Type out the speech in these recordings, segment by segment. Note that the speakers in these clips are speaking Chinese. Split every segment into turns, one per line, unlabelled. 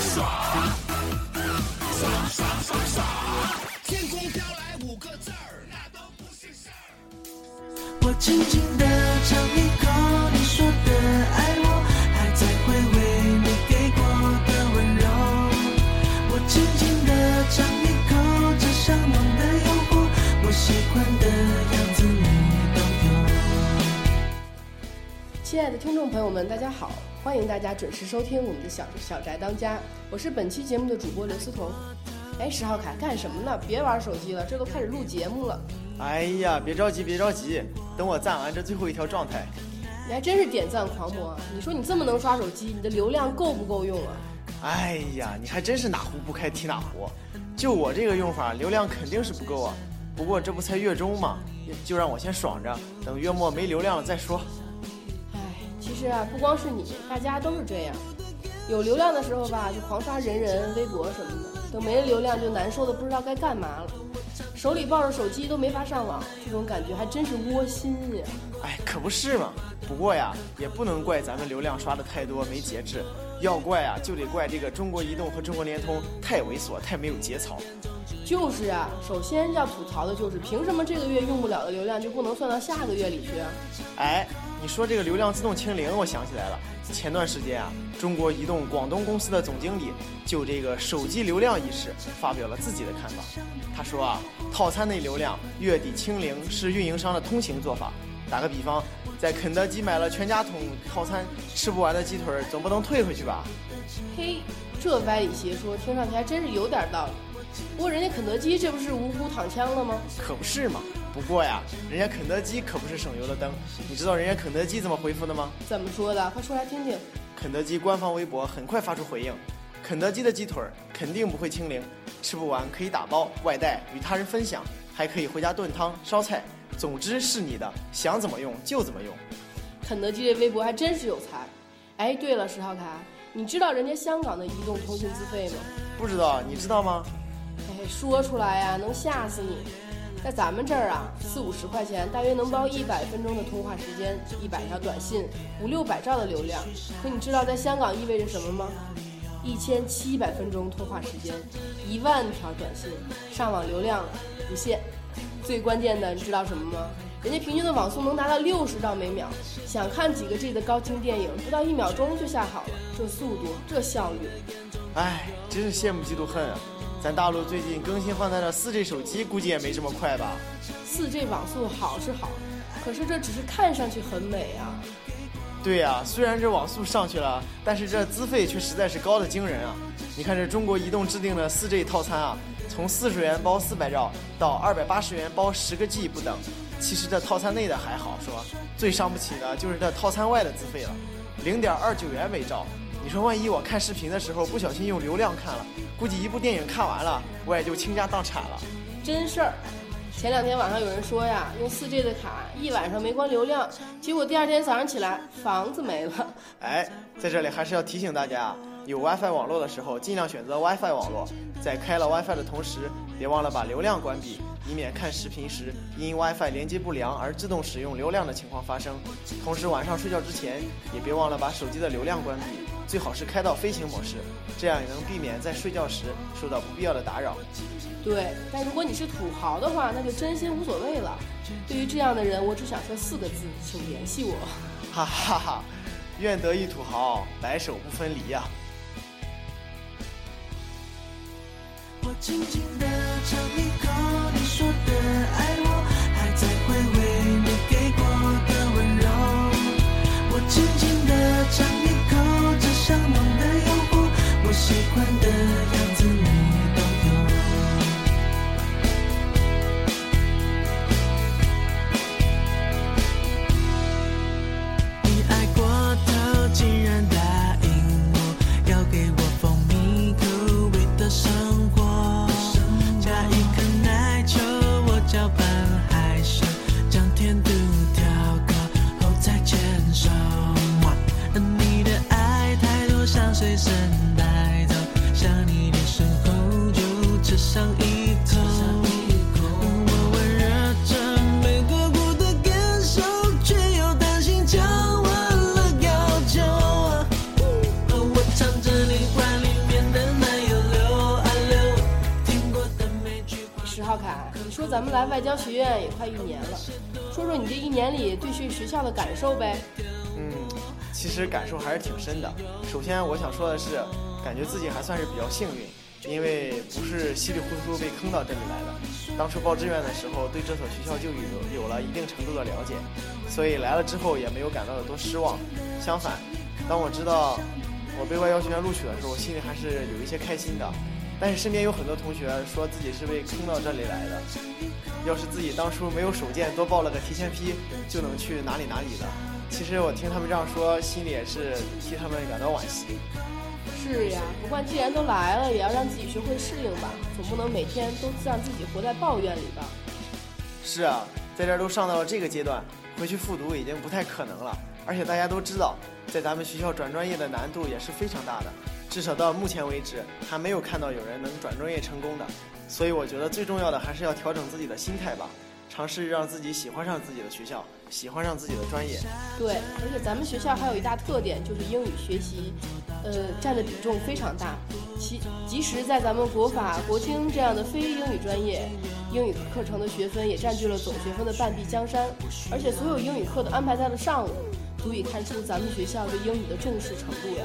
爽，爽爽爽爽。天空飘来五个字儿，那都不是事儿。我轻轻的
亲爱的听众朋友们，大家好，欢迎大家准时收听我们的小小宅当家，我是本期节目的主播刘思彤。哎，石浩凯干什么呢？别玩手机了，这都开始录节目了。
哎呀，别着急，别着急，等我赞完这最后一条状态。
你还真是点赞狂魔啊！你说你这么能刷手机，你的流量够不够用啊？
哎呀，你还真是哪壶不开提哪壶。就我这个用法，流量肯定是不够啊。不过这不才月中嘛，就让我先爽着，等月末没流量了再说。
哎，其实啊，不光是你，大家都是这样。有流量的时候吧，就狂刷人人、微博什么的；等没了流量，就难受的不知道该干嘛了。手里抱着手机都没法上网，这种感觉还真是窝心呀。
哎，可不是嘛。不过呀，也不能怪咱们流量刷的太多没节制，要怪啊就得怪这个中国移动和中国联通太猥琐，太没有节操。
就是啊，首先要吐槽的就是，凭什么这个月用不了的流量就不能算到下个月里去啊？
哎，你说这个流量自动清零，我想起来了。前段时间啊，中国移动广东公司的总经理就这个手机流量一事发表了自己的看法。他说啊，套餐内流量月底清零是运营商的通行做法。打个比方，在肯德基买了全家桶套餐，吃不完的鸡腿儿总不能退回去吧？
嘿，这歪理邪说听上去还真是有点道理。不过人家肯德基这不是无辜躺枪了吗？
可不是嘛。不过呀，人家肯德基可不是省油的灯。你知道人家肯德基怎么回复的吗？
怎么说的？快说来听听。
肯德基官方微博很快发出回应：肯德基的鸡腿肯定不会清零，吃不完可以打包外带与他人分享，还可以回家炖汤烧菜。总之是你的，想怎么用就怎么用。
肯德基这微博还真是有才。哎，对了，石浩凯，你知道人家香港的移动通信资费吗？
不知道，你知道吗？
哎，说出来呀，能吓死你。在咱们这儿啊，四五十块钱大约能包一百分钟的通话时间，一百条短信，五六百兆的流量。可你知道在香港意味着什么吗？一千七百分钟通话时间，一万条短信，上网流量不限。最关键的，你知道什么吗？人家平均的网速能达到六十兆每秒，想看几个 G 的高清电影，不到一秒钟就下好了。这速度，这效率，
哎，真是羡慕嫉妒恨啊！咱大陆最近更新换代的四 G 手机，估计也没这么快吧？
四 G 网速好是好，可是这只是看上去很美啊。
对呀、虽然这网速上去了，但是这资费却实在是高的惊人啊！你看这中国移动制定的四 G 套餐啊，从四十元包四百兆到二百八十元包十个 G 不等。其实这套餐内的还好说，最伤不起的就是这套餐外的资费了，零点二九元每兆。你说万一我看视频的时候不小心用流量看了，估计一部电影看完了，我也就倾家荡产了。
真事儿。前两天网上有人说呀，用 4G 的卡一晚上没关流量，结果第二天早上起来房子没了。
哎，在这里还是要提醒大家，有 WiFi 网络的时候，尽量选择 WiFi 网络。在开了 WiFi 的同时，别忘了把流量关闭，以免看视频时因 WiFi 连接不良而自动使用流量的情况发生。同时，晚上睡觉之前也别忘了把手机的流量关闭，最好是开到飞行模式，这样也能避免在睡觉时受到不必要的打扰。
对，但如果你是土豪的话，那就真心无所谓了。对于这样的人，我只想说四个字，请联系我。
哈哈哈，愿得一土豪，白首不分离呀、
我轻轻地喜欢的
咱们来外交学院也快一年了，说说你这一年里对这学校的感受呗？
嗯，其实感受还是挺深的。首先，我想说的是，感觉自己还算是比较幸运，因为不是稀里糊涂被坑到这里来的。当初报志愿的时候，对这所学校就有有了一定程度的了解，所以来了之后也没有感到有多失望。相反，当我知道我被外交学院录取的时候，心里还是有一些开心的。但是身边有很多同学说自己是被坑到这里来的，要是自己当初没有手贱多报了个提前批，就能去哪里哪里的。其实我听他们这样说，心里也是替他们感到惋惜。
是呀，不过既然都来了，也要让自己学会适应吧，总不能每天都让自己活在抱怨里吧。
是啊，在这儿都上到了这个阶段，回去复读已经不太可能了。而且大家都知道，在咱们学校转专业的难度也是非常大的，至少到目前为止还没有看到有人能转专业成功的。所以我觉得最重要的还是要调整自己的心态吧，尝试让自己喜欢上自己的学校，喜欢上自己的专业。
对，而且咱们学校还有一大特点，就是英语学习，呃，占的比重非常大。其即使在咱们国法、国经这样的非英语专业，英语课程的学分也占据了总学分的半壁江山。而且所有英语课都安排在了上午，足以看出咱们学校对英语的重视程度呀。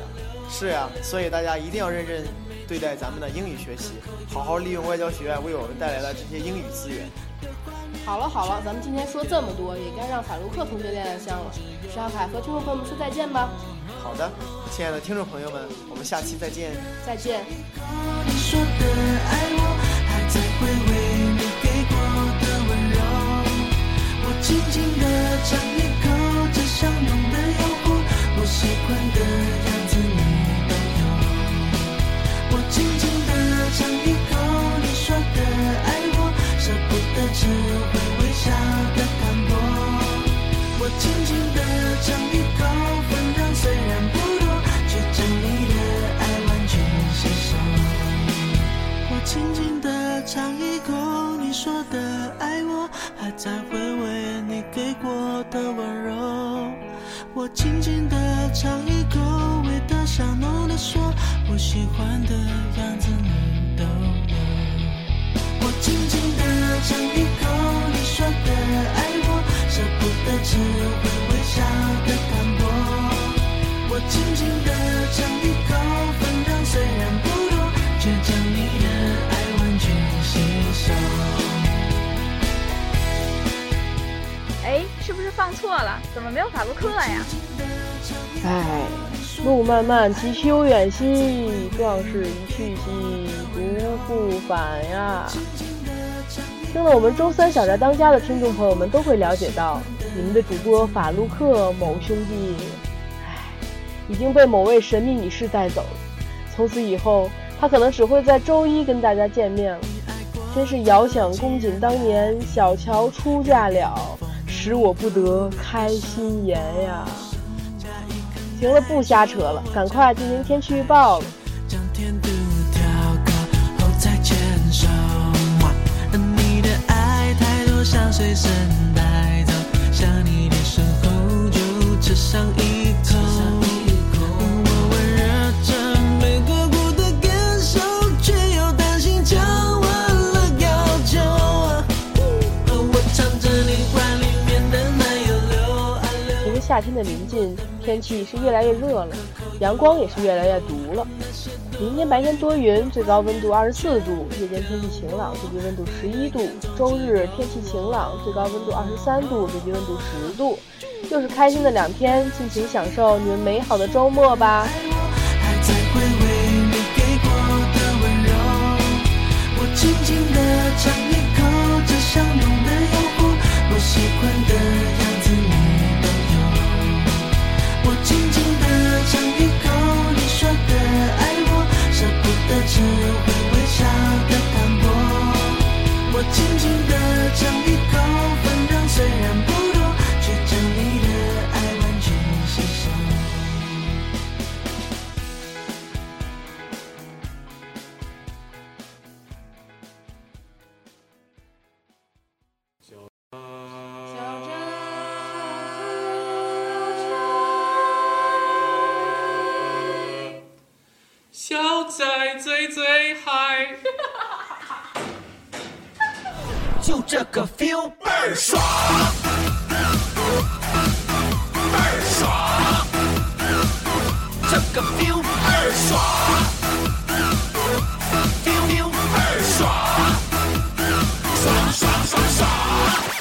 是呀，所以大家一定要认真对待咱们的英语学习，好好利用外交学院为我们带来的这些英语资源。
好了好了，咱们今天说这么多，也该让法卢克同学亮亮相了。石小凯和听众朋友们说再见吧，
好的，亲爱的听众朋友们，我们下期再见。
再见。
你说的爱我，还在回味你给过的温柔。我轻轻地尝一口这香浓的诱惑，我喜欢的不得只会微笑的淡薄。我轻轻地尝一口，分量虽然不多，却将你的爱完全吸收。我轻轻地尝一口你说的爱我，还在回味你给过的温柔。我轻轻地尝一口，味道香浓的说，我喜欢的样子你。我轻轻地尝一口你说的爱我，舍不得只会微笑的淡薄。我轻轻地尝一口，分量虽然不多，却将你的爱完全吸收。
哎，是不是放错了？怎么没有法洛克呀？
唉，路漫漫其修远兮，壮士一去兮不复返呀。听了我们周三小宅当家的听众朋友们都会了解到，你们的主播法卢克某兄弟，唉，已经被某位神秘女士带走了。从此以后，他可能只会在周一跟大家见面了。真是遥想公瑾当年小乔出嫁了，使我不得开心颜呀。行了，不瞎扯了，赶快进行天气预报了。
将甜度调高后再牵手。你的爱太多，想随身带走。想你的时候就吃上一口。
夏天的临近，天气是越来越热了，阳光也是越来越毒了。明天白天多云，最高温度二十四度；夜间天气晴朗，最低温度十一度。周日天气晴朗，最高温度二十三度，最低温度十度。又是开心的两天，尽情享受你们美好的周末吧！
轻轻地尝一口这香浓的诱惑，我喜欢的尝一口份量虽然不多却将你的爱完全吸收
醉这个 feel 倍儿爽，倍儿爽，这个 feel 倍儿爽，feel feel 倍儿爽，爽爽爽爽。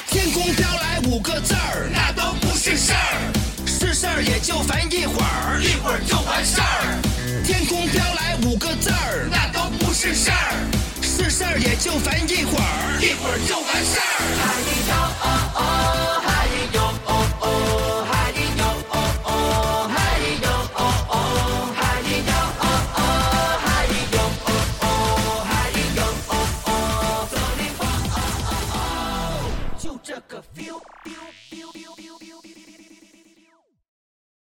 天空飘来五个字儿，那都不是事儿，是事儿也就烦一会儿，一会儿就完事儿。天空飘来五个字儿，那都不是事儿。是事儿也就烦一会儿，一会儿就完事儿。